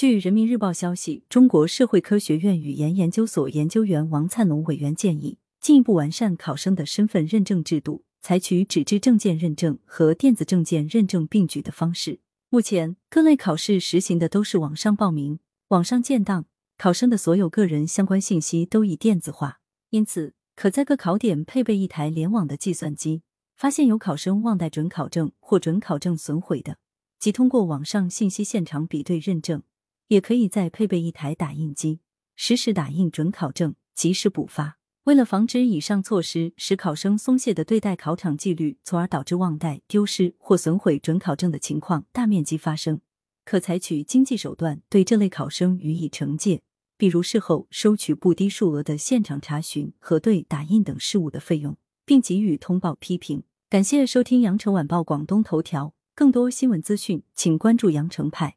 据人民日报消息，中国社会科学院语言研究所研究员王灿龙委员建议，进一步完善考生的身份认证制度，采取纸质证件认证和电子证件认证并举的方式。目前，各类考试实行的都是网上报名、网上建档，考生的所有个人相关信息都已电子化，因此可在各考点配备一台联网的计算机。发现有考生忘带准考证或准考证损毁的，即通过网上信息现场比对认证。也可以再配备一台打印机，实时打印准考证，及时补发。为了防止以上措施使考生松懈的对待考场纪律，从而导致忘带、丢失或损毁准考证的情况大面积发生，可采取经济手段对这类考生予以惩戒，比如事后收取不低数额的现场查询、核对、打印等事务的费用，并给予通报批评。感谢收听羊城晚报广东头条，更多新闻资讯，请关注羊城派。